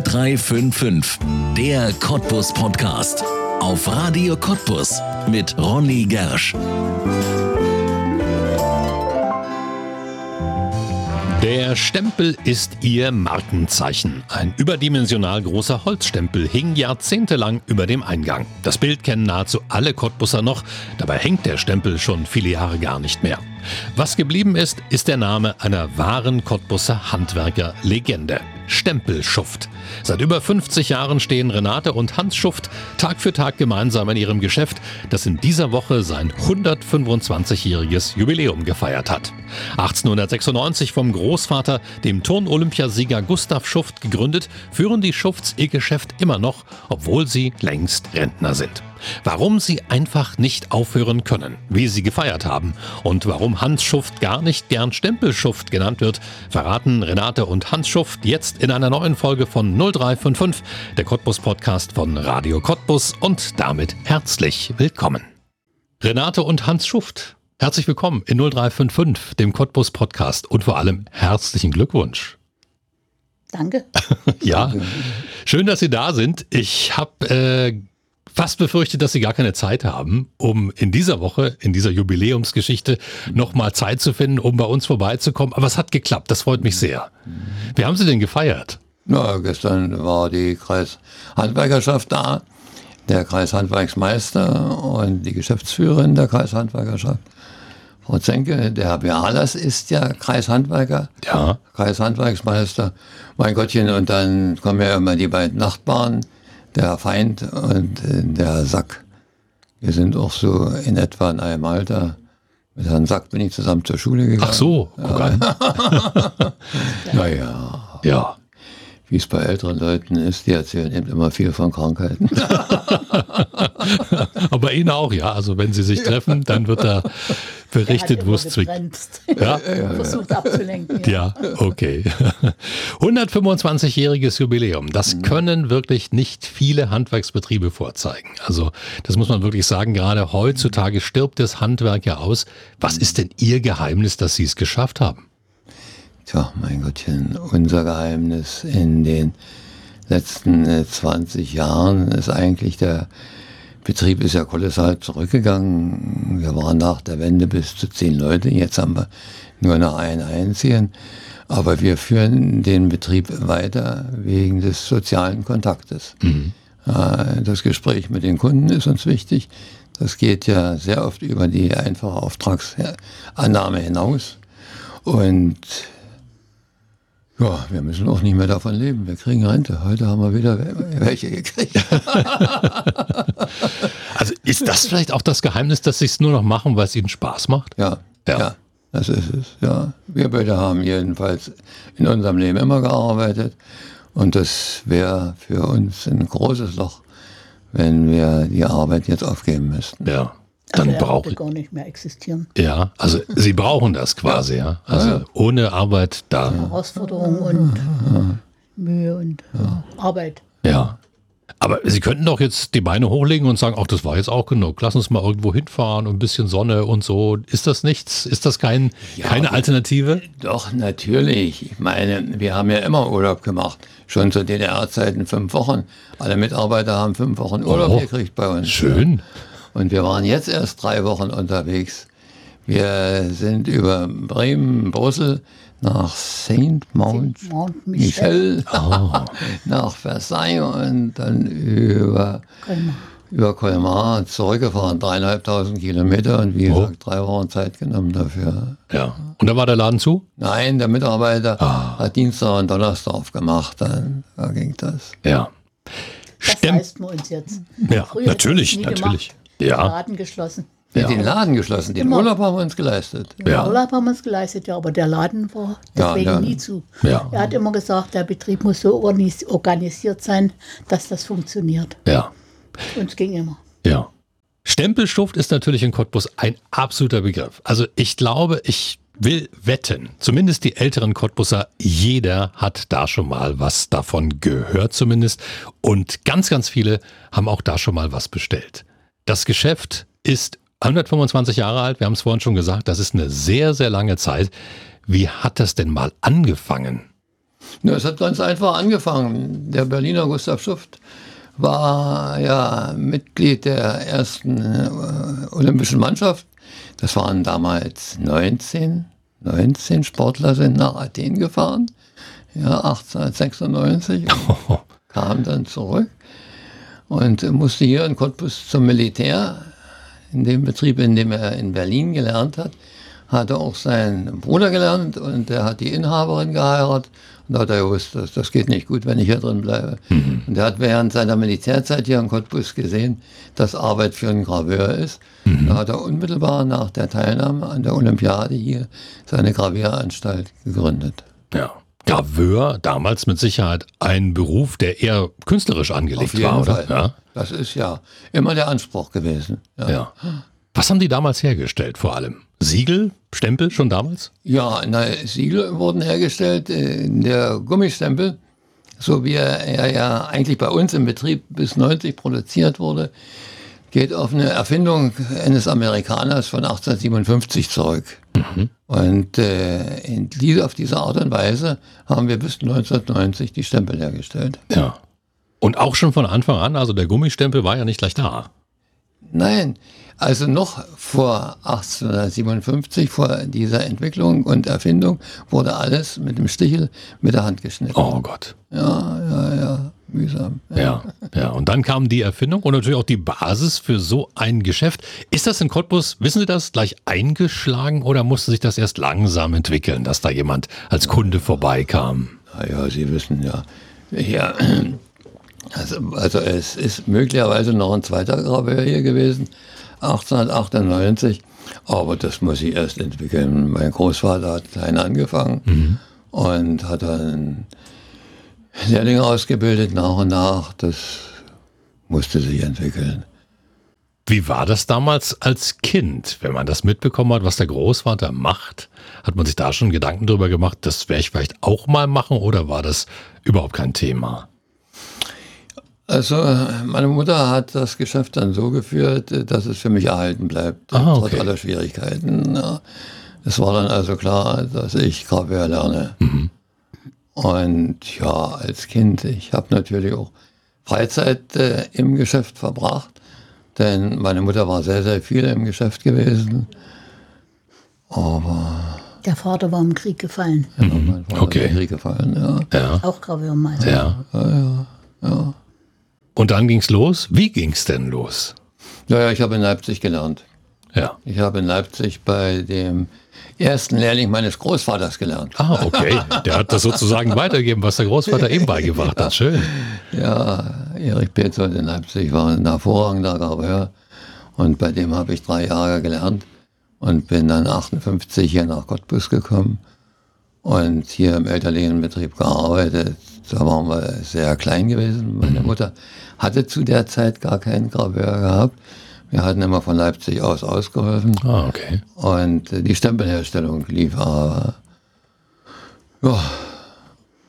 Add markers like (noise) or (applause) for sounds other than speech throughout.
0355, der Cottbus Podcast. Auf Radio Cottbus mit Ronny Gersch. Der Stempel ist ihr Markenzeichen. Ein überdimensional großer Holzstempel hing jahrzehntelang über dem Eingang. Das Bild kennen nahezu alle Cottbusser noch, dabei hängt der Stempel schon viele Jahre gar nicht mehr. Was geblieben ist, ist der Name einer wahren Cottbusser Handwerker-Legende. Stempelschuft. Seit über 50 Jahren stehen Renate und Hans Schuft Tag für Tag gemeinsam in ihrem Geschäft, das in dieser Woche sein 125-jähriges Jubiläum gefeiert hat. 1896 vom Großvater, dem Turn-Olympiasieger Gustav Schuft, gegründet, führen die Schufts ihr Geschäft immer noch, obwohl sie längst Rentner sind. Warum sie einfach nicht aufhören können, wie sie gefeiert haben und warum Hans Schuft gar nicht gern Stempelschuft genannt wird, verraten Renate und Hans Schuft jetzt in einer neuen Folge von 0355, der Cottbus Podcast von Radio Cottbus und damit herzlich willkommen. Renate und Hans Schuft, herzlich willkommen in 0355, dem Cottbus Podcast und vor allem herzlichen Glückwunsch. Danke. (laughs) ja, schön, dass Sie da sind. Ich habe äh, fast befürchtet, dass sie gar keine Zeit haben, um in dieser Woche, in dieser Jubiläumsgeschichte, nochmal Zeit zu finden, um bei uns vorbeizukommen. Aber es hat geklappt, das freut mich sehr. Wie haben Sie denn gefeiert? Na, gestern war die Kreishandwerkerschaft da, der Kreishandwerksmeister und die Geschäftsführerin der Kreishandwerkerschaft. Frau Zenke, der Herr Bealas ist ja Kreishandwerker, ja. Kreishandwerksmeister. Mein Gottchen, und dann kommen ja immer die beiden Nachbarn, der Feind und äh, der Sack. Wir sind auch so in etwa in einem Alter. Mit Herrn Sack bin ich zusammen zur Schule gegangen. Ach so, guck (laughs) ja. an. naja. Ja. Wie es bei älteren Leuten ist, die erzählen eben immer viel von Krankheiten. (laughs) Aber Ihnen auch, ja. Also wenn Sie sich treffen, dann wird da berichtet, wo es zwickt. (laughs) Ja? Versucht abzulenken. Ja, ja okay. (laughs) 125-jähriges Jubiläum. Das Mhm. können wirklich nicht viele Handwerksbetriebe vorzeigen. Also das muss man wirklich sagen. Gerade heutzutage stirbt das Handwerk ja aus. Was ist denn Ihr Geheimnis, dass Sie es geschafft haben? Tja, mein Gottchen, unser Geheimnis in den letzten äh, 20 Jahren ist eigentlich der Betrieb ist ja kolossal zurückgegangen. Wir waren nach der Wende bis zu zehn Leute. Jetzt haben wir nur noch einen einzigen. Aber wir führen den Betrieb weiter wegen des sozialen Kontaktes. Mhm. Äh, Das Gespräch mit den Kunden ist uns wichtig. Das geht ja sehr oft über die einfache Auftragsannahme hinaus. Und ja, wir müssen auch nicht mehr davon leben. Wir kriegen Rente. Heute haben wir wieder welche gekriegt. (laughs) Also ist das vielleicht auch das Geheimnis, dass Sie es nur noch machen, weil es Ihnen Spaß macht? Ja, Ja. ja, das ist es. Ja, wir beide haben jedenfalls in unserem Leben immer gearbeitet. Und das wäre für uns ein großes Loch, wenn wir die Arbeit jetzt aufgeben müssten. Ja. Dann brauche würde gar nicht mehr existieren. Ja, also Sie brauchen das quasi, ja. Also ohne Arbeit da. Herausforderung und Mühe und Arbeit. Ja. Aber Sie könnten doch jetzt die Beine hochlegen und sagen, ach, das war jetzt auch genug. Lass uns mal irgendwo hinfahren und ein bisschen Sonne und so. Ist das nichts? Ist das kein, keine Alternative? Doch, natürlich. Ich meine, wir haben ja immer Urlaub gemacht. Schon zu DDR-Zeiten fünf Wochen. Alle Mitarbeiter haben fünf Wochen Urlaub Oh, gekriegt bei uns. Schön. Und wir waren jetzt erst drei Wochen unterwegs. Wir sind über Bremen, Brüssel nach St. Mount St. Mount Michel. Michel, (laughs) nach Versailles und dann über, Colmar. über Colmar zurückgefahren, dreieinhalbtausend Kilometer und wie Oh. gesagt, drei Wochen Zeit genommen dafür. Ja. Und da war der Laden zu? Nein, der Mitarbeiter Ah. hat Dienstag und Donnerstag aufgemacht, dann da ging das. Ja. Das Stimmt. leisten wir uns jetzt. Ja, Früher natürlich, natürlich. Gemacht. Den Ja. Laden geschlossen. Wir haben den Laden geschlossen, den Immer. Urlaub haben wir uns geleistet. Den Ja. Urlaub haben wir uns geleistet, ja, aber der Laden war Ja, deswegen ja. nie zu. Ja. Er hat immer gesagt, der Betrieb muss so organis- organisiert sein, dass das funktioniert. Ja. Und es ging immer. Ja. Stempelstuft ist natürlich in Cottbus ein absoluter Begriff. Also ich glaube, ich will wetten, zumindest die älteren Cottbusser, jeder hat da schon mal was davon gehört zumindest. Und ganz, ganz viele haben auch da schon mal was bestellt. Das Geschäft ist 125 Jahre alt, wir haben es vorhin schon gesagt, das ist eine sehr, sehr lange Zeit. Wie hat das denn mal angefangen? Ja, es hat ganz einfach angefangen. Der Berliner Gustav Schuft war ja Mitglied der ersten äh, olympischen Mannschaft. Das waren damals 19, 19 Sportler sind nach Athen gefahren. Ja, 1896. (laughs) kam dann zurück und musste hier in Cottbus zum Militär. In dem Betrieb, in dem er in Berlin gelernt hat, hat er auch seinen Bruder gelernt und der hat die Inhaberin geheiratet. Und da hat er gewusst, das, das geht nicht gut, wenn ich hier drin bleibe. Mhm. Und er hat während seiner Militärzeit hier in Cottbus gesehen, dass Arbeit für einen Graveur ist. Mhm. Da hat er unmittelbar nach der Teilnahme an der Olympiade hier seine Gravieranstalt gegründet. Ja. Graveur, damals mit Sicherheit ein Beruf, der eher künstlerisch angelegt war, oder? Ja. Das ist ja immer der Anspruch gewesen. Ja. ja. Was haben die damals hergestellt vor allem? Siegel, Stempel schon damals? Ja, na, Siegel wurden hergestellt. Äh, der Gummistempel, so wie er ja eigentlich bei uns im Betrieb bis 90 produziert wurde, geht auf eine Erfindung eines Amerikaners von 1857 zurück. Mhm. Und äh, in, auf diese Art und Weise haben wir bis 1990 die Stempel hergestellt. Ja. Und auch schon von Anfang an, also der Gummistempel war ja nicht gleich da. Nein, also noch vor 1857, vor dieser Entwicklung und Erfindung, wurde alles mit dem Stichel mit der Hand geschnitten. Oh Gott. Ja, ja, ja, mühsam. Ja. ja. Und dann kam die Erfindung und natürlich auch die Basis für so ein Geschäft. Ist das in Cottbus, wissen Sie das, gleich eingeschlagen oder musste sich das erst langsam entwickeln, dass da jemand als Kunde vorbeikam? Naja, Sie wissen ja, ja also, also es ist möglicherweise noch ein zweiter Graveur hier gewesen, 1898. Aber das muss ich erst entwickeln. Mein Großvater hat klein angefangen mhm. und hat dann Lehrlinge ausgebildet nach und nach. Das musste sich entwickeln. Wie war das damals als Kind, wenn man das mitbekommen hat, was der Großvater macht? Hat man sich da schon Gedanken darüber gemacht, das werde ich vielleicht auch mal machen oder war das überhaupt kein Thema? Also meine Mutter hat das Geschäft dann so geführt, dass es für mich erhalten bleibt, ah, okay. trotz aller Schwierigkeiten. Es war dann also klar, dass ich Graveur lerne. Mhm. Und ja, als Kind, ich habe natürlich auch Freizeit äh, im Geschäft verbracht, denn meine Mutter war sehr, sehr viel im Geschäft gewesen. Aber der Vater war im Krieg gefallen. Ja, mein Vater okay. im Krieg gefallen, ja. ja. Auch Graveurmeister. Ja. ja, ja, ja. Und dann ging's los. Wie ging's denn los? Naja, ich habe in Leipzig gelernt. Ja. Ich habe in Leipzig bei dem ersten Lehrling meines Großvaters gelernt. Ah, okay. Der hat das sozusagen (laughs) weitergegeben, was der Großvater ihm beigebracht hat. Schön. Ja, Erich Petzold in Leipzig war ein hervorragender Graveur. Und bei dem habe ich drei Jahre gelernt und bin dann 58 hier nach Cottbus gekommen und hier im elterlichen Betrieb gearbeitet. Da waren wir sehr klein gewesen. Meine mhm. Mutter hatte zu der Zeit gar keinen Graveur gehabt. Wir hatten immer von Leipzig aus ausgeholfen. Ah, okay. Und die Stempelherstellung lief aber. Ja.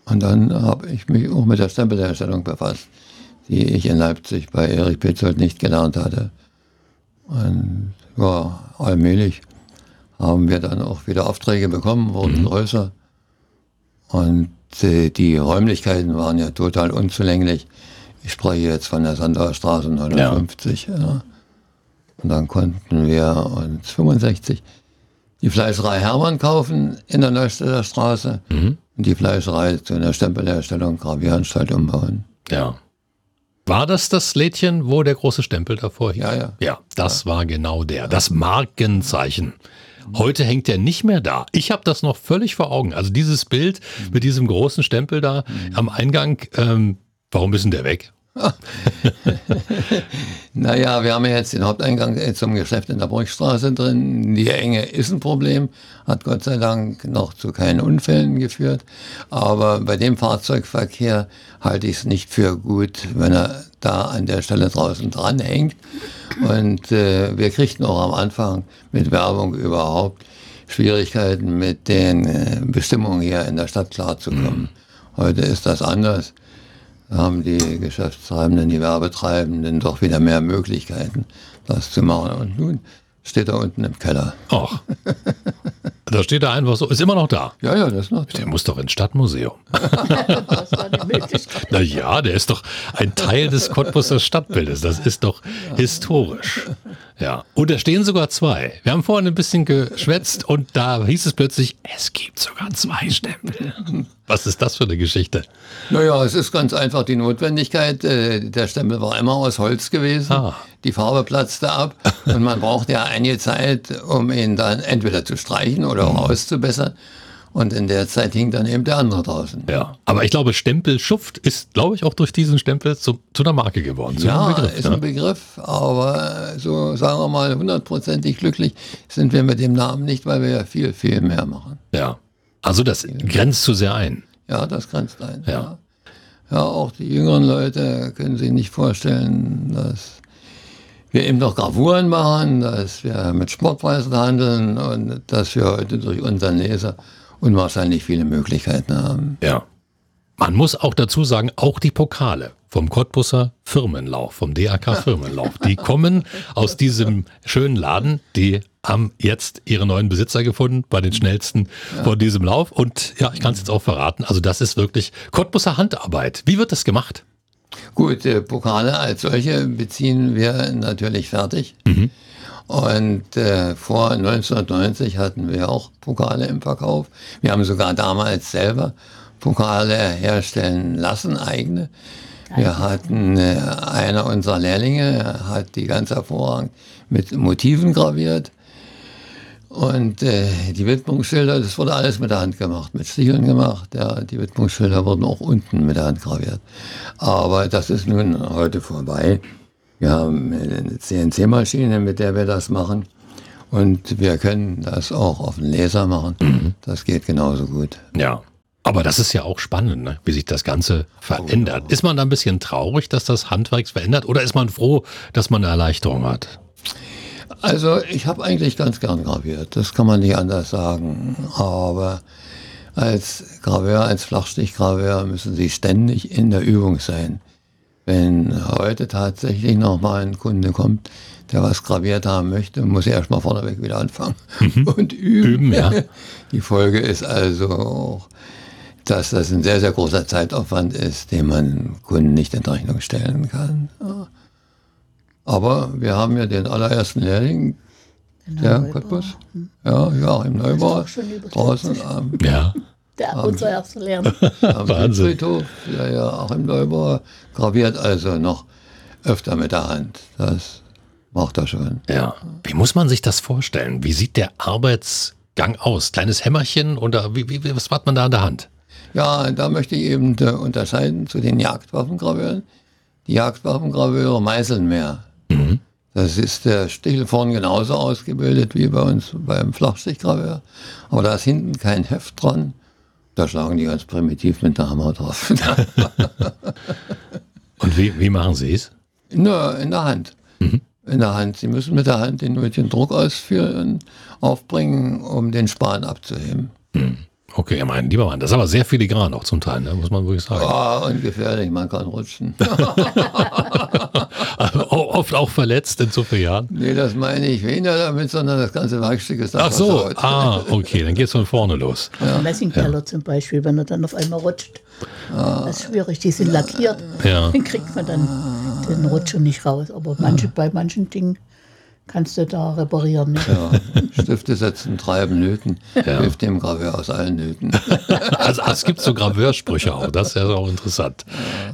Und dann habe ich mich auch mit der Stempelherstellung befasst, die ich in Leipzig bei Erich Petzold nicht gelernt hatte. Und ja, allmählich haben wir dann auch wieder Aufträge bekommen, wurden mhm. größer. Und äh, die Räumlichkeiten waren ja total unzulänglich. Ich spreche jetzt von der Sandauer Straße 59. Ja. Ja. Und dann konnten wir uns 65 die Fleischerei Hermann kaufen in der Neustädter Straße mhm. und die Fleischerei zu einer Stempelherstellung Gravieranstalt umbauen. Ja. War das das Lädchen, wo der große Stempel davor hing? Ja, ja. Ja, das ja. war genau der. Das Markenzeichen. Heute hängt der nicht mehr da. Ich habe das noch völlig vor Augen. Also dieses Bild mit diesem großen Stempel da mhm. am Eingang, ähm, warum ist denn der weg? (laughs) naja, wir haben ja jetzt den Haupteingang zum Geschäft in der Burgstraße drin. Die Enge ist ein Problem, hat Gott sei Dank noch zu keinen Unfällen geführt. Aber bei dem Fahrzeugverkehr halte ich es nicht für gut, wenn er da an der Stelle draußen dranhängt. Und äh, wir kriegten auch am Anfang mit Werbung überhaupt Schwierigkeiten mit den äh, Bestimmungen hier in der Stadt klarzukommen. Mhm. Heute ist das anders haben die Geschäftstreibenden, die Werbetreibenden doch wieder mehr Möglichkeiten, das zu machen. Und nun Steht da unten im Keller. Ach. (laughs) Da steht er einfach so, ist immer noch da. Ja, ja, das ist noch. Der muss doch ins Stadtmuseum. (laughs) Das war die Möglichkeit. Na ja, der ist doch ein Teil des Cottbuser Stadtbildes. Das ist doch historisch. Ja. Und da stehen sogar zwei. Wir haben vorhin ein bisschen geschwätzt und da hieß es plötzlich, es gibt sogar zwei Stempel. Was ist das für eine Geschichte? Naja, es ist ganz einfach die Notwendigkeit. äh, Der Stempel war immer aus Holz gewesen. Ah. Die Farbe platzte ab und man braucht ja einige Zeit, um ihn dann entweder zu streichen oder auch auszubessern. Und in der Zeit hing dann eben der andere draußen. Ja. Aber ich glaube, Stempel Schuft ist, glaube ich, auch durch diesen Stempel zu, zu einer Marke geworden. Zu Ja, Begriff, ist ne? ein Begriff, aber so sagen wir mal hundertprozentig glücklich sind wir mit dem Namen nicht, weil wir ja viel, viel mehr machen. Ja. Also das grenzt zu sehr ein. Ja, das grenzt ein. Ja. Ja. ja, auch die jüngeren Leute können sich nicht vorstellen, dass wir eben noch Gravuren machen, dass wir mit Sportpreisen handeln und dass wir heute durch unseren Leser unwahrscheinlich viele Möglichkeiten haben. Ja. Man muss auch dazu sagen, auch die Pokale vom Cottbusser Firmenlauf, vom DAK (laughs) Firmenlauf, die kommen aus diesem schönen Laden. Die haben jetzt ihre neuen Besitzer gefunden bei den schnellsten von diesem Lauf. Und ja, ich kann es jetzt auch verraten. Also das ist wirklich Cottbusser Handarbeit. Wie wird das gemacht? Gut, äh, Pokale als solche beziehen wir natürlich fertig. Und äh, vor 1990 hatten wir auch Pokale im Verkauf. Wir haben sogar damals selber Pokale herstellen lassen, eigene. Wir hatten äh, einer unserer Lehrlinge, hat die ganz hervorragend mit Motiven graviert. Und äh, die Widmungsschilder, das wurde alles mit der Hand gemacht, mit Sticheln gemacht. Ja, die Widmungsschilder wurden auch unten mit der Hand graviert. Aber das ist nun heute vorbei. Wir haben eine CNC-Maschine, mit der wir das machen. Und wir können das auch auf den Laser machen. Das geht genauso gut. Ja. Aber das ist ja auch spannend, ne? wie sich das Ganze verändert. Ist man da ein bisschen traurig, dass das Handwerk verändert oder ist man froh, dass man eine Erleichterung hat? Also ich habe eigentlich ganz gern graviert, das kann man nicht anders sagen. Aber als Graveur, als Flachstichgraveur müssen Sie ständig in der Übung sein. Wenn heute tatsächlich noch mal ein Kunde kommt, der was graviert haben möchte, muss er erstmal vorneweg wieder anfangen (laughs) und üben. Üben, ja. (laughs) Die Folge ist also auch, dass das ein sehr, sehr großer Zeitaufwand ist, den man Kunden nicht in Rechnung stellen kann. Ja. Aber wir haben ja den allerersten Lehrling, der Neubauer. Cottbus. Ja, Joachim Neubauer. doch schon über Draußen 50. am, Ja. Der, unser erster Lehrer. am (laughs) Wahnsinn. Südfriedhof. Ja, ja, Joachim Neubauer graviert also noch öfter mit der Hand. Das macht er schon. Ja. Wie muss man sich das vorstellen? Wie sieht der Arbeitsgang aus? Kleines Hämmerchen oder wie, wie, was hat man da an der Hand? Ja, da möchte ich eben äh, unterscheiden zu den Jagdwaffengraveuren. Die Jagdwaffengraveure meißeln mehr. Das ist der Stichel vorn genauso ausgebildet wie bei uns beim Flachstichgraveur. Aber da ist hinten kein Heft dran. Da schlagen die ganz primitiv mit der Hammer drauf. (laughs) Und wie, wie machen Sie es? in, der, in der Hand. In der Hand. Sie müssen mit der Hand den nötigen Druck ausführen, aufbringen, um den Span abzuheben. Okay, ja, mein lieber Mann, das ist aber sehr filigran auch zum Teil, ne? muss man wirklich sagen. Ah, und gefährlich, man kann rutschen. (laughs) (laughs) Also, oft auch verletzt in so vielen Jahren. nee, das meine ich weniger damit, sondern das ganze Werkstück ist dann Ach so, versaut. ah, okay, dann geht's von vorne los. Ein Messingteller zum Beispiel, wenn er dann auf einmal rutscht. Das ist schwierig, die sind lackiert. Ja. Dann kriegt man dann den Rutscher nicht raus. Aber manche, bei manchen Dingen kannst du da reparieren. Ne? Ja, Stifte setzen, treiben, löten. Hilft dem Graveur aus allen Nöten. (laughs) Also es gibt so Graveursprüche auch, das ist ja auch interessant.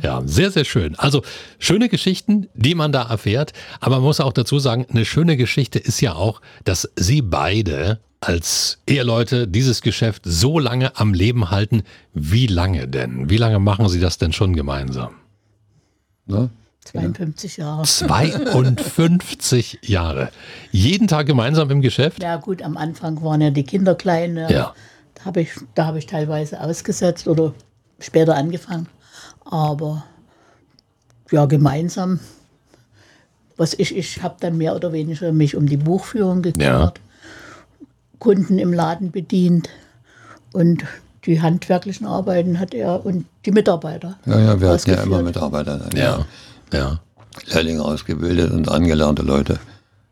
Ja, sehr, sehr schön. Also schöne Geschichten, die man da erfährt, aber man muss auch dazu sagen, eine schöne Geschichte ist ja auch, dass Sie beide als Eheleute dieses Geschäft so lange am Leben halten. Wie lange denn? Wie lange machen Sie das denn schon gemeinsam? Ne? 52 Jahre. 52 Jahre. Jeden Tag gemeinsam im Geschäft? Ja gut, am Anfang waren ja die Kinder klein. Ja. Da habe ich, da hab ich teilweise ausgesetzt oder später angefangen. Aber ja, gemeinsam, was ich, ich habe dann mehr oder weniger mich um die Buchführung gekümmert, Kunden im Laden bedient und die handwerklichen Arbeiten hat er und die Mitarbeiter. Ja, ja, wir hatten ja immer Mitarbeiter dann. Ja. Ja. Lehrlinge ausgebildet und angelernte Leute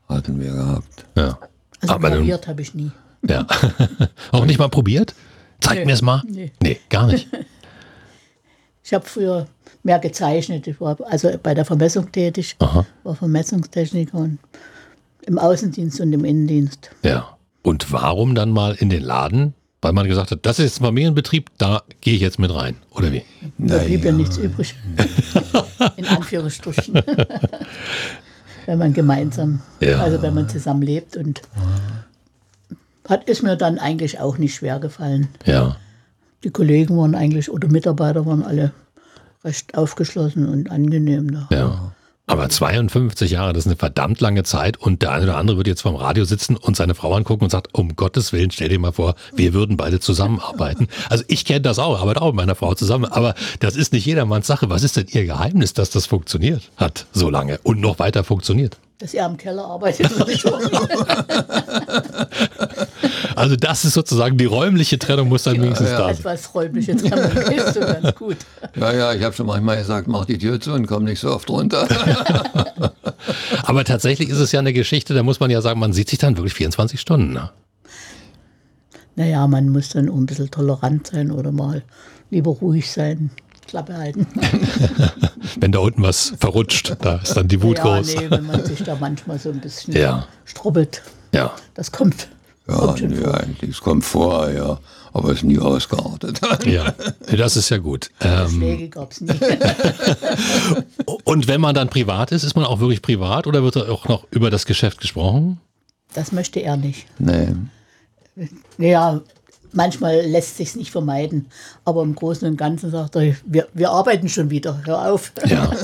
hatten wir gehabt. Ja. Also Aber probiert habe ich nie. ja. (laughs) Auch nicht mal probiert? Zeig Nee. mir es mal. Nee. nee, gar nicht. (laughs) Ich habe früher mehr gezeichnet. Ich war also bei der Vermessung tätig, Aha. war Vermessungstechniker und im Außendienst und im Innendienst. Ja. Und warum dann mal in den Laden? Weil man gesagt hat, das ist jetzt ein Familienbetrieb, da gehe ich jetzt mit rein. Oder wie? Da blieb ja nichts übrig. (laughs) In Anführungsstrichen. (laughs) wenn man gemeinsam, Ja. also wenn man zusammen lebt und hat ist mir dann eigentlich auch nicht schwer gefallen. Ja. Die Kollegen waren eigentlich oder Mitarbeiter waren alle recht aufgeschlossen und angenehm da. Ja. Aber 52 Jahre, das ist eine verdammt lange Zeit und der eine oder andere wird jetzt vom Radio sitzen und seine Frau angucken und sagt, um Gottes Willen, stell dir mal vor, wir würden beide zusammenarbeiten. Also ich kenne das auch, arbeite auch mit meiner Frau zusammen, aber das ist nicht jedermanns Sache. Was ist denn Ihr Geheimnis, dass das funktioniert hat so lange und noch weiter funktioniert? Dass er am Keller arbeitet. (laughs) Also das ist sozusagen die räumliche Trennung muss dann wenigstens da sein. Etwas räumliche Trennung (laughs) ist so ganz gut. Ja, ja, ich habe schon manchmal gesagt, mach die Tür zu und komm nicht so oft runter. (laughs) Aber tatsächlich ist es ja eine Geschichte, da muss man ja sagen, man sieht sich dann wirklich 24 Stunden. Ne? Naja, man muss dann auch ein bisschen tolerant sein oder mal lieber ruhig sein, Klappe halten. (laughs) Wenn da unten was verrutscht, da ist dann die Wut ja, groß. nee, wenn man sich da manchmal so ein bisschen Ja. strubbelt. Ja. Das kommt. Ja, nee, eigentlich, es kommt vor, ja, aber es ist nie ausgeartet. (laughs) Ja, das ist ja gut. Ähm, Schläge gab es nie. (laughs) und wenn man dann privat ist, ist man auch wirklich privat oder wird da auch noch über das Geschäft gesprochen? Das möchte er nicht. nee. Ja, manchmal lässt sich nicht vermeiden. Aber im Großen und Ganzen sagt er, wir, wir arbeiten schon wieder, hör auf. Ja. (laughs)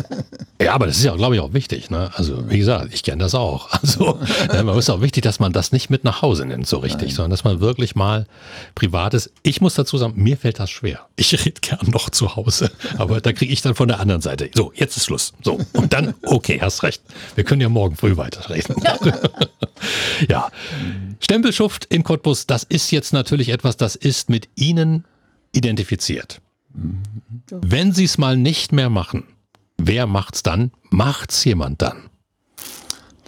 Ja, aber das ist ja, glaube ich, auch wichtig. Ne? Also, wie gesagt, ich kenne das auch. (laughs) Also, ne, man ist auch wichtig, dass man das nicht mit nach Hause nimmt, so richtig, sondern dass man wirklich mal privat ist. Ich muss dazu sagen, mir fällt das schwer. Ich rede gern noch zu Hause, (laughs) aber da kriege ich dann von der anderen Seite. So, jetzt ist Schluss. So, und dann, okay, hast recht. Wir können ja morgen früh weiterreden. Ja. Stempelschuft in Cottbus, das ist jetzt natürlich etwas, das ist mit Ihnen identifiziert. Wenn Sie es mal nicht mehr machen, wer macht's dann? Macht's jemand dann?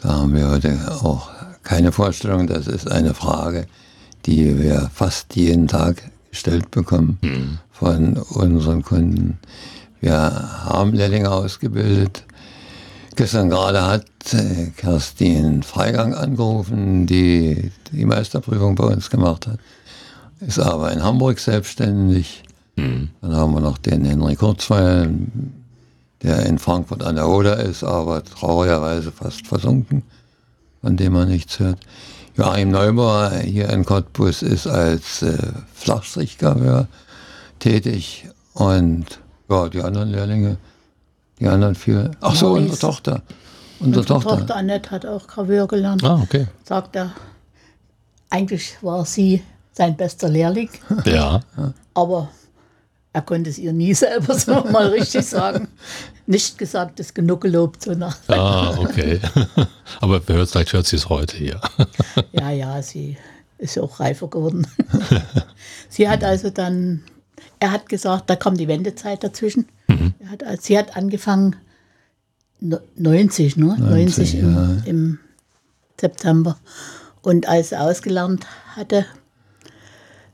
Da haben wir heute auch keine Vorstellung. Das ist eine Frage, die wir fast jeden Tag gestellt bekommen von unseren Kunden. Wir haben Lehrlinge ausgebildet. Gestern gerade hat äh, Kerstin Freigang angerufen, die die Meisterprüfung bei uns gemacht hat. Ist aber in Hamburg selbstständig. Dann haben wir noch den Henry Kurzweil, der in Frankfurt an der Oder ist, aber traurigerweise fast versunken, von dem man nichts hört. Joachim Neubauer hier in Cottbus ist als äh, Flachstrichgraveur tätig und ja, die anderen Lehrlinge, die anderen vier. Ach so, Maurice. unsere Tochter. Unsere, Unsere Tochter. Tochter Annette hat auch Graveur gelernt. Ah, okay. Sagt er, eigentlich war sie sein bester Lehrling, (laughs) Ja. aber er konnte es ihr nie selber so (laughs) mal richtig sagen. Nicht gesagt, ist genug gelobt, so nach. Ah, okay. (laughs) Aber vielleicht hört sie es heute hier. Ja, ja, sie ist ja auch reifer geworden. sie hat also dann, er hat gesagt, da kam die Wendezeit dazwischen. Er hat, als- sie hat angefangen, no- 90, ne? 90, im, im September. Und als sie ausgelernt hatte,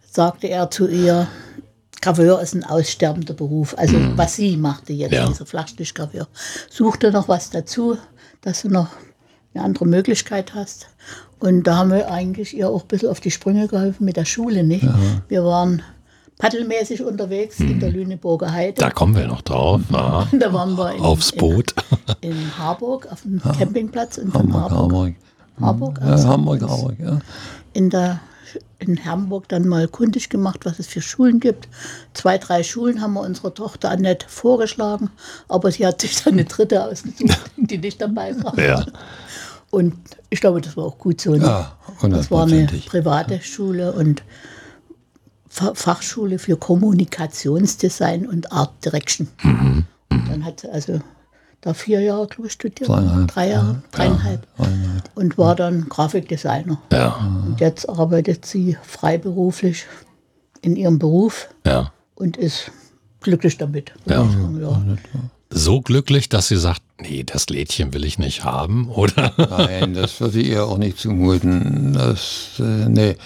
sagte er zu ihr, Graveur ist ein aussterbender Beruf. Also was sie machte jetzt, Ja. dieser Flachstichgraveur. Suchte noch was dazu, dass du noch eine andere Möglichkeit hast. Und da haben wir eigentlich ihr auch ein bisschen auf die Sprünge geholfen mit der Schule, nicht? Wir waren paddelmäßig unterwegs in der Lüneburger Heide. Da kommen wir noch drauf. Ah, (laughs) Da waren wir in, aufs Boot. in, (laughs) in Harburg, auf dem Campingplatz in Hamburg, Hamburg. Hamburg. Harburg, Ja, also Hamburg, Hamburg, ja. in, der, in Hamburg dann mal kundig gemacht, was es für Schulen gibt. Zwei, drei Schulen haben wir unserer Tochter Annette vorgeschlagen, aber sie hat sich dann eine dritte ausgesucht, (laughs) die nicht dabei war. Ja. Und ich glaube, das war auch gut so. Ne? Ja, das war eine private Schule und Fachschule für Kommunikationsdesign und Art Direction. Mhm, Und dann hat sie also da vier Jahre, glaube ich, studiert. Dreieinhalb, Drei Jahre, dreieinhalb. Und war dann Grafikdesigner. Ja. Und jetzt arbeitet sie freiberuflich in ihrem Beruf Ja. und ist glücklich damit. Ja. ja. so glücklich, dass sie sagt, nee, das Lädchen will ich nicht haben, oder? Nein, das würde ich ihr auch nicht zumuten. Das, äh, nee.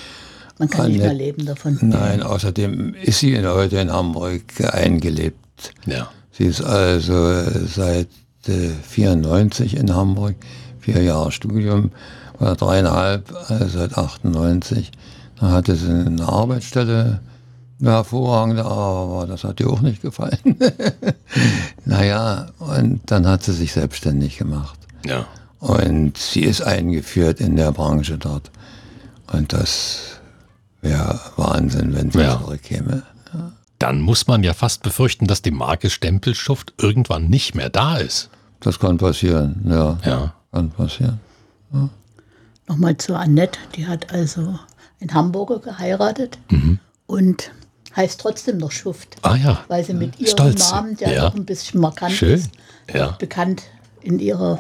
Man kann nicht mehr leben davon. Nein, außerdem ist sie heute in Hamburg eingelebt. Ja. Sie ist also äh, seit äh, 94 in Hamburg, vier Jahre Studium, oder dreieinhalb, also seit 98. Da hatte sie eine Arbeitsstelle, eine hervorragende, aber das hat ihr auch nicht gefallen. (laughs) naja, und dann hat sie sich selbstständig gemacht. Ja. Und sie ist eingeführt in der Branche dort. Und das wäre Wahnsinn, wenn sie Ja. zurückkäme. Dann muss man ja fast befürchten, dass die Marke Stempelschuft irgendwann nicht mehr da ist. Das kann passieren, ja. Ja. Kann passieren. Nochmal zu Annette, die hat also einen Hamburger geheiratet Mhm. und heißt trotzdem noch Schuft. Ah ja. Weil sie mit ihrem Stolz. Namen, der Ja. doch ein bisschen markant Schön. ist, Ja. bekannt in ihrer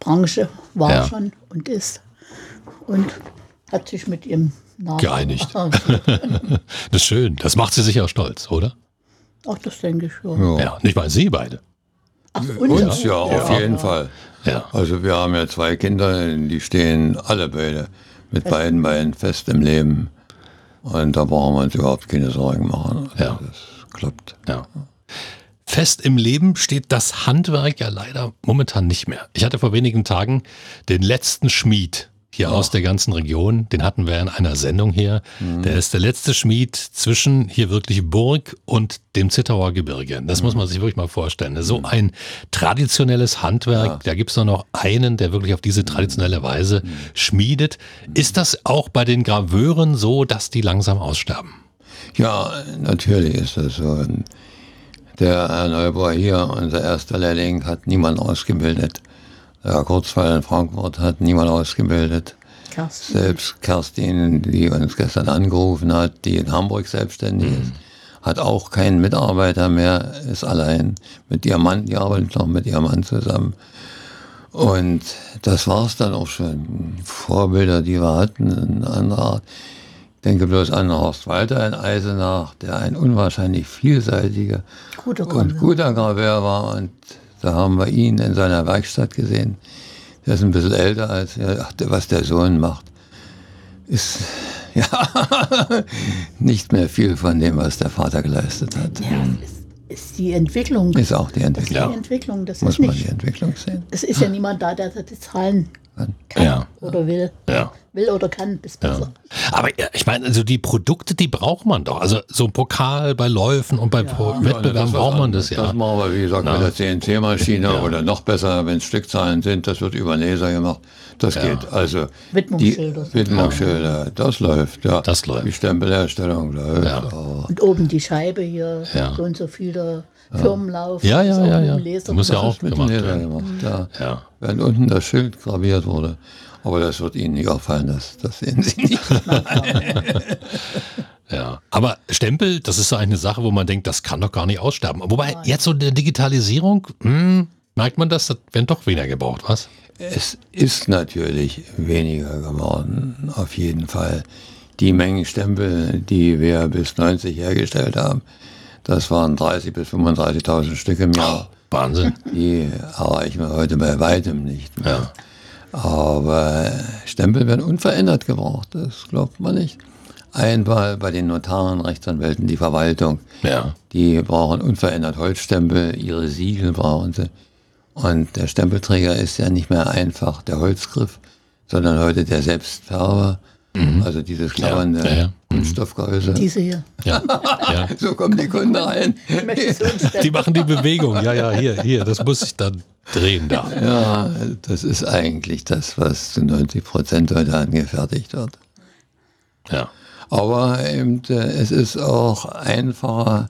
Branche war Ja. schon und ist. Und hat sich mit ihrem Namen Geeinigt. (laughs) Das ist schön. Das macht sie sicher stolz, oder? Ach, das denke ich schon. Ja. Ja. Nicht mal Sie beide. Ach, Uns ja, auf jeden Fall. Ja. Also wir haben ja zwei Kinder, die stehen alle beide mit beiden Beinen fest im Leben. Und da brauchen wir uns überhaupt keine Sorgen machen. Also Ja. Das klappt. Ja. Fest im Leben steht das Handwerk ja leider momentan nicht mehr. Ich hatte vor wenigen Tagen den letzten Schmied hier aus der ganzen Region. Den hatten wir in einer Sendung hier. Der ist der letzte Schmied zwischen hier wirklich Burg und dem Zittauer Gebirge. Das muss man sich wirklich mal vorstellen. So ein traditionelles Handwerk. Da gibt es nur noch einen, der wirklich auf diese traditionelle Weise schmiedet. Ist das auch bei den Graveuren so, dass die langsam aussterben? Ja, natürlich ist das so. Der Herr Neubauer hier, unser erster Lehrling, hat niemand ausgebildet. Herr Kurzweil in Frankfurt hat niemand ausgebildet. Kerstin. Selbst Kerstin, die uns gestern angerufen hat, die in Hamburg selbstständig ist, hat auch keinen Mitarbeiter mehr, ist allein mit ihrem Mann, die arbeitet noch mit ihrem Mann zusammen. Und das war's dann auch schon. Vorbilder, die wir hatten, in anderer Art. Ich denke bloß an Horst Walter in Eisenach, der ein unwahrscheinlich vielseitiger Guter und guter Graveur war. Und da haben wir ihn in seiner Werkstatt gesehen. Der ist ein bisschen älter als er. Ach, der- was der Sohn macht, ist (laughs) ja nicht mehr viel von dem, was der Vater geleistet hat. Ja, ist, ist die Entwicklung. Ist auch die Das ist Entwicklung. die Entwicklung. Das Muss ist man die nicht. Entwicklung sehen. Es ist ja niemand da, der die Zahlen kann Ja. oder will. Ja. Will oder kann, ist besser. Aber ja, ich meine, also die Produkte, die braucht man doch. Also so ein Pokal bei Läufen und bei Pro- Wettbewerben braucht man das ja. Das machen wir, wie gesagt, mit der CNC-Maschine oder noch besser, wenn es Stückzahlen sind, das wird über Laser gemacht. Das geht. Also Widmungsschilder. Die Widmungsschilder, das läuft, ja. Das läuft. Die Stempelherstellung läuft. Ja. aber Und oben die Scheibe hier, Ja. so und so viel der Firmenlauf. Ja, ist ja, ja, mit ja. Muss ja auch gemacht Laser werden. gemacht, ja. Ja. Wenn unten das Schild graviert wurde. Aber das wird Ihnen nicht auffallen, das, das sehen Sie nicht. (laughs) Ja, aber Stempel, das ist so eine Sache, wo man denkt, das kann doch gar nicht aussterben. Wobei jetzt so der Digitalisierung, hm, merkt man das, das werden doch weniger gebraucht, was? Es ist natürlich weniger geworden, auf jeden Fall. Die Mengen Stempel, die wir bis 90 hergestellt haben, das waren 30.000 bis 35.000 Stück im Jahr. Wahnsinn. Die erreichen wir heute bei weitem nicht mehr. Ja. Aber Stempel werden unverändert gebraucht, das glaubt man nicht. Einmal bei den Notaren, Rechtsanwälten, die Verwaltung, Ja. die brauchen unverändert Holzstempel, ihre Siegel brauchen sie. Und der Stempelträger ist ja nicht mehr einfach der Holzgriff, sondern heute der Selbstfärber. Also dieses klappernde Mhm. Ja, ja, ja. Kunststoffgehäuse. Diese hier. Ja. ja. (laughs) So kommen die Kunden rein. (laughs) Die machen die Bewegung. Ja, ja, hier, hier, das muss ich dann drehen da. Ja, das ist eigentlich das, was zu 90 Prozent heute angefertigt wird. Ja. Aber eben, äh, es ist auch einfacher,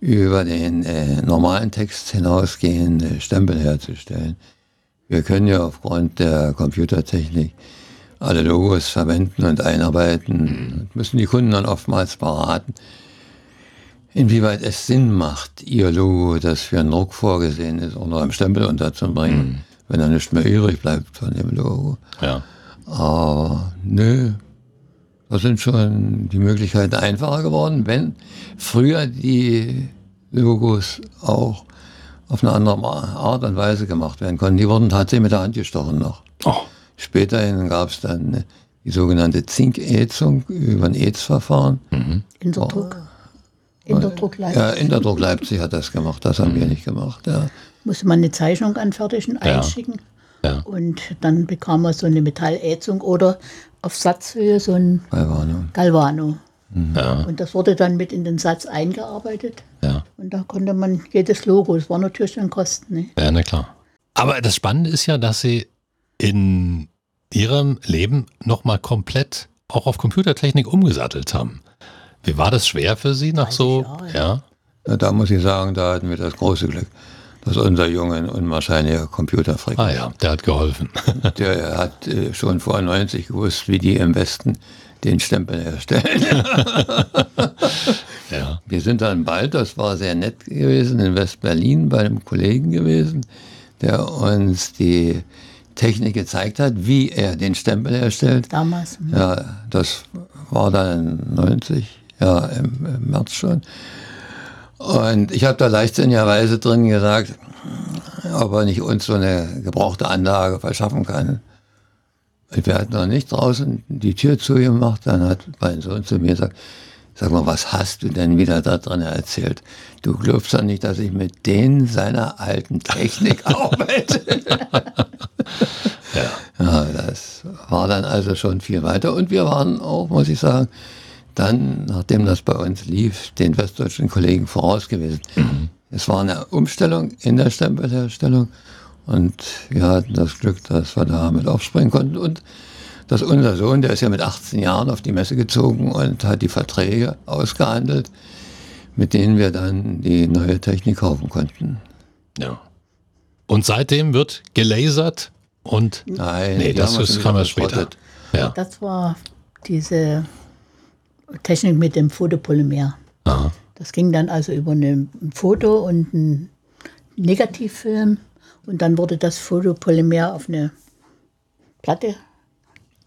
über den äh, normalen Text hinausgehend äh, Stempel herzustellen. Wir können ja aufgrund der Computertechnik alle Logos verwenden und einarbeiten und müssen die Kunden dann oftmals beraten, inwieweit es Sinn macht, ihr Logo, das für einen Druck vorgesehen ist, auch noch im Stempel unterzubringen, wenn da nichts mehr übrig bleibt von dem Logo. Ja. Aber nö, da sind schon die Möglichkeiten einfacher geworden, wenn früher die Logos auch auf eine andere Art und Weise gemacht werden konnten. Die wurden tatsächlich mit der Hand gestochen noch. Oh. Späterhin gab es dann die sogenannte Zinkätzung über ein Ätzverfahren. Interdruck. Interdruck Ja, Leipzig. Interdruck Leipzig hat das gemacht, das haben wir nicht gemacht. Ja. Musste man eine Zeichnung anfertigen, Ja. einschicken. Ja. Und dann bekam man so eine Metallätzung oder auf Satzhöhe so ein Warnung. Galvano. Ja, Und das wurde dann mit in den Satz eingearbeitet. ja. Und da konnte man jedes Logo, das war natürlich dann Kosten. Ne? Ja, na klar. Aber das Spannende ist ja, dass Sie in Ihrem Leben nochmal komplett auch auf Computertechnik umgesattelt haben. Wie war das schwer für Sie nach 30 so, ja? Ja, Da muss ich sagen, da hatten wir das große Glück, dass unser Junge ein unwahrscheinlicher Computerfreak Ah ja, der hat geholfen. (laughs) Der hat äh, schon vor 90 gewusst, wie die im Westen den Stempel herstellen. (laughs) ja. Wir sind dann bald, das war sehr nett gewesen, in West-Berlin bei einem Kollegen gewesen, der uns die Technik gezeigt hat, wie er den Stempel herstellt. Damals. hm. Ja, das war dann 90, ja, im, im März schon. Und ich habe da leichtsinnigerweise drin gesagt, ob er nicht uns so eine gebrauchte Anlage verschaffen kann. Wir hatten noch nicht draußen die Tür zugemacht, dann hat mein Sohn zu mir gesagt, sag mal, was hast du denn wieder da drin erzählt? Du glaubst doch nicht, dass ich mit denen seiner alten Technik (laughs) arbeite. (laughs) (laughs) Ja, das war dann also schon viel weiter. Und wir waren auch, muss ich sagen, dann, nachdem das bei uns lief, den westdeutschen Kollegen voraus gewesen. Es war eine Umstellung in der Stempelherstellung und wir hatten das Glück, dass wir da mit aufspringen konnten und dass unser Sohn, der ist ja mit 18 Jahren auf die Messe gezogen und hat die Verträge ausgehandelt, mit denen wir dann die neue Technik kaufen konnten. ja. Und seitdem wird gelasert und Nein, nee, das ist, man wieder später. Ja. Das war diese Technik mit dem Fotopolymer. Aha. Das ging dann also über ein Foto und einen Negativfilm und dann wurde das Fotopolymer auf eine Platte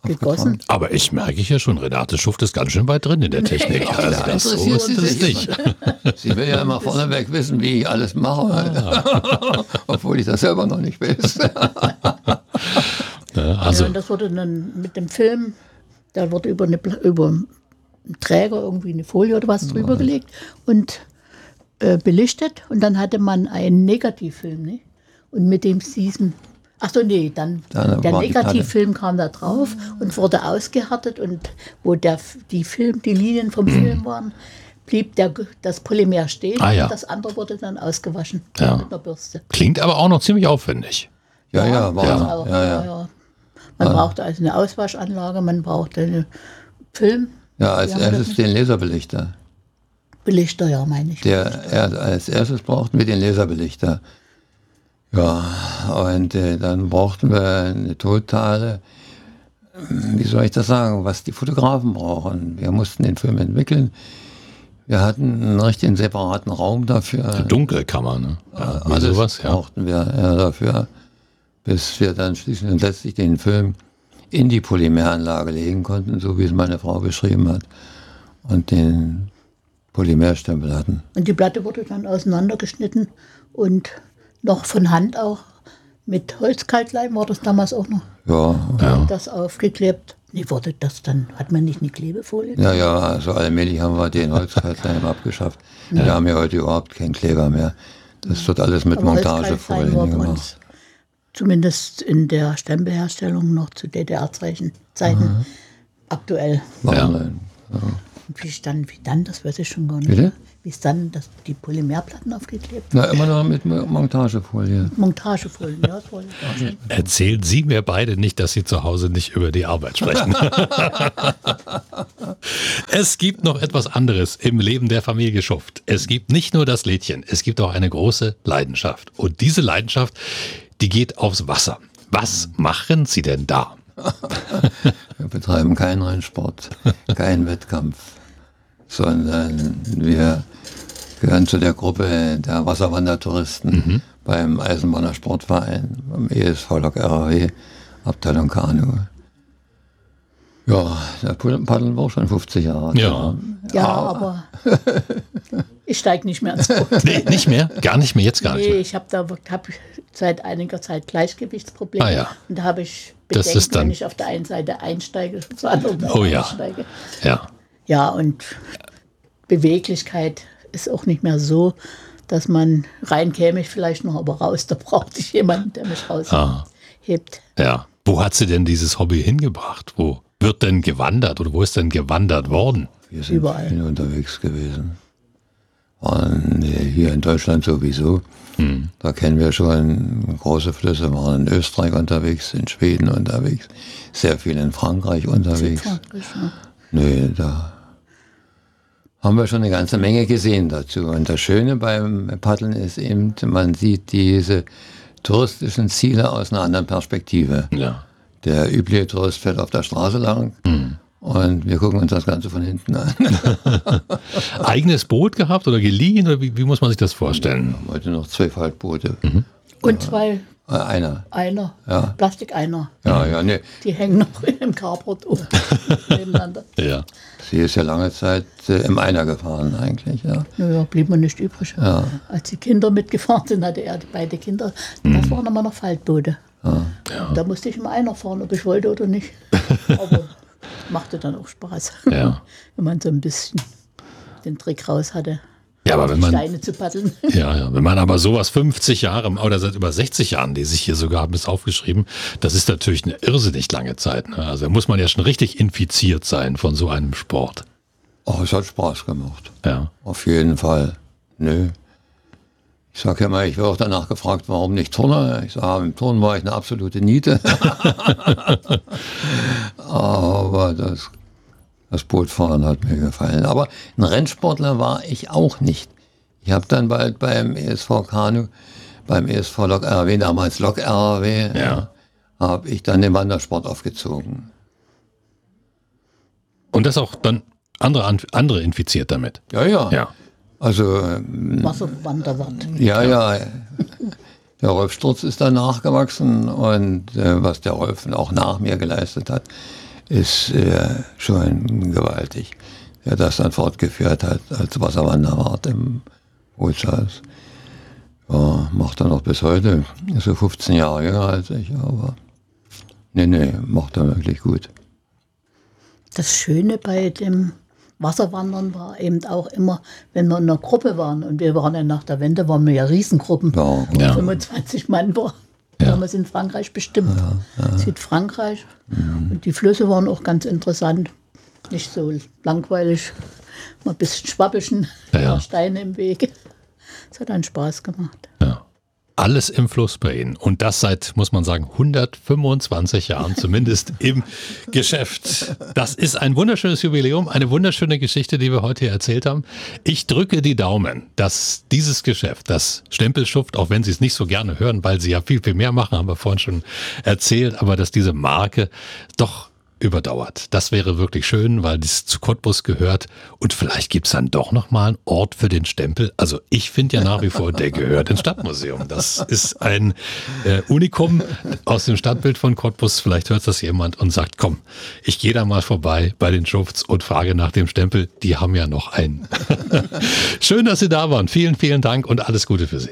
gegossen. Aber ich merke hier schon, Renate Schuft ist ganz schön weit drin in der (laughs) Technik. Ach, Also da das so ist sie es nicht. (laughs) Sie will ja immer vorneweg wissen, wie ich alles mache, (laughs) obwohl ich das selber noch nicht weiß. Also, ja, und das wurde dann mit dem Film, da wurde über, eine, über einen Träger irgendwie eine Folie oder was drüber gelegt und äh, belichtet und dann hatte man einen Negativfilm. Ne? Und mit dem diesem, ach so, nee, dann, Dann der. Negativfilm kam da drauf und wurde ausgehärtet und wo der, die, Film, die Linien vom Film waren, blieb der, das Polymer stehen Ah, ja. und das andere wurde dann ausgewaschen Ja. mit einer Bürste. klingt aber auch noch ziemlich aufwendig. Ja, ja, war ja, auch, ja, ja, ja. ja. Man brauchte also eine Auswaschanlage, man brauchte einen Film, Ja, als erstes den Laserbelichter. Belichter, ja, meine ich. Der, er, als erstes brauchten wir den Laserbelichter. Ja, und äh, dann brauchten wir eine totale, wie soll ich das sagen, was die Fotografen brauchen. Wir mussten den Film entwickeln. Wir hatten einen richtigen separaten Raum dafür. Dunkelkammer, ne? Ja, wie Alles sowas, ja. brauchten wir ja, dafür, bis wir dann schließlich und letztlich den Film in die Polymeranlage legen konnten, so wie es meine Frau beschrieben hat, und den Polymerstempel hatten. Und die Platte wurde dann auseinandergeschnitten und noch von Hand auch mit Holzkaltleim war das damals auch noch. Ja, Das aufgeklebt. Nee, wurde das dann, hat man nicht eine Klebefolie? ja, ja, also allmählich haben wir den Holzkaltleim (laughs) abgeschafft. Wir haben ja heute überhaupt keinen Kleber mehr. Das wird alles mit Aber Montagefolien gemacht. Zumindest in der Stempelherstellung noch zu DDR-Zeiten Zeiten aktuell. Wahnsinn. Und wie dann, wie dann, das weiß ich schon gar nicht. Bitte? Wie ist dann das, die Polymerplatten aufgeklebt? Na, immer noch mit Mo- Montagefolie. Montagefolien, ja. (laughs) Erzählen Sie mir beide nicht, dass Sie zu Hause nicht über die Arbeit sprechen. (laughs) es gibt noch etwas anderes im Leben der Familie Schuft. Es gibt nicht nur das Lädchen, es gibt auch eine große Leidenschaft. Und diese Leidenschaft, die geht aufs Wasser. Was machen Sie denn da? (laughs) Wir betreiben keinen Rennsport, keinen Wettkampf, sondern wir gehören zu der Gruppe der Wasserwandertouristen beim Eisenbahner Sportverein, beim ESV Lok RAW, Abteilung Kanu. Ja, der Paddeln war schon 50 Jahre. Ja. Ja, aber (laughs) ich steige nicht mehr ans Boot. (laughs) Nee, nicht mehr? Gar nicht mehr, jetzt gar nicht Nee, mehr. ich habe da hab seit einiger Zeit Gleichgewichtsprobleme. Ah, ja. Und da habe ich Das Bedenken, ist dann- wenn ich auf der einen Seite einsteige, auf der anderen Seite Oh ja. aussteige. Ja. Ja, und Beweglichkeit ist auch nicht mehr so, dass man rein käme ich vielleicht noch, aber raus, da brauchte ich jemanden, der mich raushebt. Ah. Ja. Wo hat sie denn dieses Hobby hingebracht? Wo wird denn gewandert oder wo ist denn gewandert worden? Wir sind Überall. viel unterwegs gewesen. Waren hier in Deutschland sowieso. Da kennen wir schon große Flüsse, waren in Österreich unterwegs, in Schweden unterwegs, sehr viel in Frankreich unterwegs. Nö, da haben wir schon eine ganze Menge gesehen dazu. Und das Schöne beim Paddeln ist eben, man sieht diese touristischen Ziele aus einer anderen Perspektive. Ja. Der übliche Tourist fährt auf der Straße lang und wir gucken uns das Ganze von hinten an. (laughs) Eigenes Boot gehabt oder geliehen oder wie, wie muss man sich das vorstellen? Heute noch zwei Faltboote. Und zwei Äh, einer. Einer, Ja. Plastik einer. Ja, ja, nee. Die hängen noch (laughs) im Carport um, (laughs) nebeneinander. Ja. Sie ist ja lange Zeit äh, im Einer gefahren eigentlich, ja. Naja, blieb mir nicht übrig. Als die Kinder mitgefahren sind, hatte er die beide Kinder. Das waren immer noch Faltboote. Da musste ich immer einer fahren, ob ich wollte oder nicht. Aber machte dann auch Spaß, (laughs) Ja. wenn man so ein bisschen den Trick raus hatte, Ja, aber wenn man, Steine zu paddeln. (laughs) ja, ja, wenn man aber sowas 50 Jahre oder seit über 60 Jahren, die sich hier sogar haben es aufgeschrieben, das ist natürlich eine irrsinnig lange Zeit. Ne? Also da muss man ja schon richtig infiziert sein von so einem Sport. Oh, es hat Spaß gemacht. Ja. Auf jeden Fall. Nö. Ich sage mal, ich werde auch danach gefragt, warum nicht Turner? Ich sage, im Turnen war ich eine absolute Niete. (laughs) Aber das, das Bootfahren hat mir gefallen. Aber ein Rennsportler war ich auch nicht. Ich habe dann bald beim ESV Kanu, beim ESV Lok RW, damals Lok RW, Ja. habe ich dann den Wandersport aufgezogen. Und das auch dann andere, an- andere infiziert damit. Ja, ja. Ja. Also ähm, Wasserwanderwart. Ja, ja. Der Rolf Sturz ist dann nachgewachsen und äh, was der Rolf auch nach mir geleistet hat, ist äh, schon gewaltig. Der das dann fortgeführt hat als Wasserwanderwart im Bootshaus. Ja, macht er noch bis heute. Ist so 15 Jahre jünger als ich, aber nee, nee, macht er wirklich gut. Das Schöne bei dem Wasserwandern war eben auch immer, wenn wir in einer Gruppe waren und wir waren ja nach der Wende, waren wir ja Riesengruppen. Ja, Ja. 25 Mann war damals in Frankreich bestimmt. Südfrankreich. Und die Flüsse waren auch ganz interessant. Nicht so langweilig. Mal ein bisschen schwabbeln, Ja, ja. Steine im Weg. Es hat einen Spaß gemacht. Ja. Alles im Fluss bei Ihnen. Und das seit, muss man sagen, 125 Jahren, zumindest (laughs) im Geschäft. Das ist ein wunderschönes Jubiläum, eine wunderschöne Geschichte, die wir heute hier erzählt haben. Ich drücke die Daumen, dass dieses Geschäft, das Stempelschuft, auch wenn Sie es nicht so gerne hören, weil Sie ja viel, viel mehr machen, haben wir vorhin schon erzählt, aber dass diese Marke doch überdauert. Das wäre wirklich schön, weil das zu Cottbus gehört. Und vielleicht gibt's dann doch noch mal einen Ort für den Stempel. Also ich finde ja nach wie vor, der gehört ins Stadtmuseum. Das ist ein äh, Unikum aus dem Stadtbild von Cottbus. Vielleicht hört das jemand und sagt, komm, ich gehe da mal vorbei bei den Schufts und frage nach dem Stempel. Die haben ja noch einen. (laughs) Schön, dass Sie da waren. Vielen, vielen Dank und alles Gute für Sie.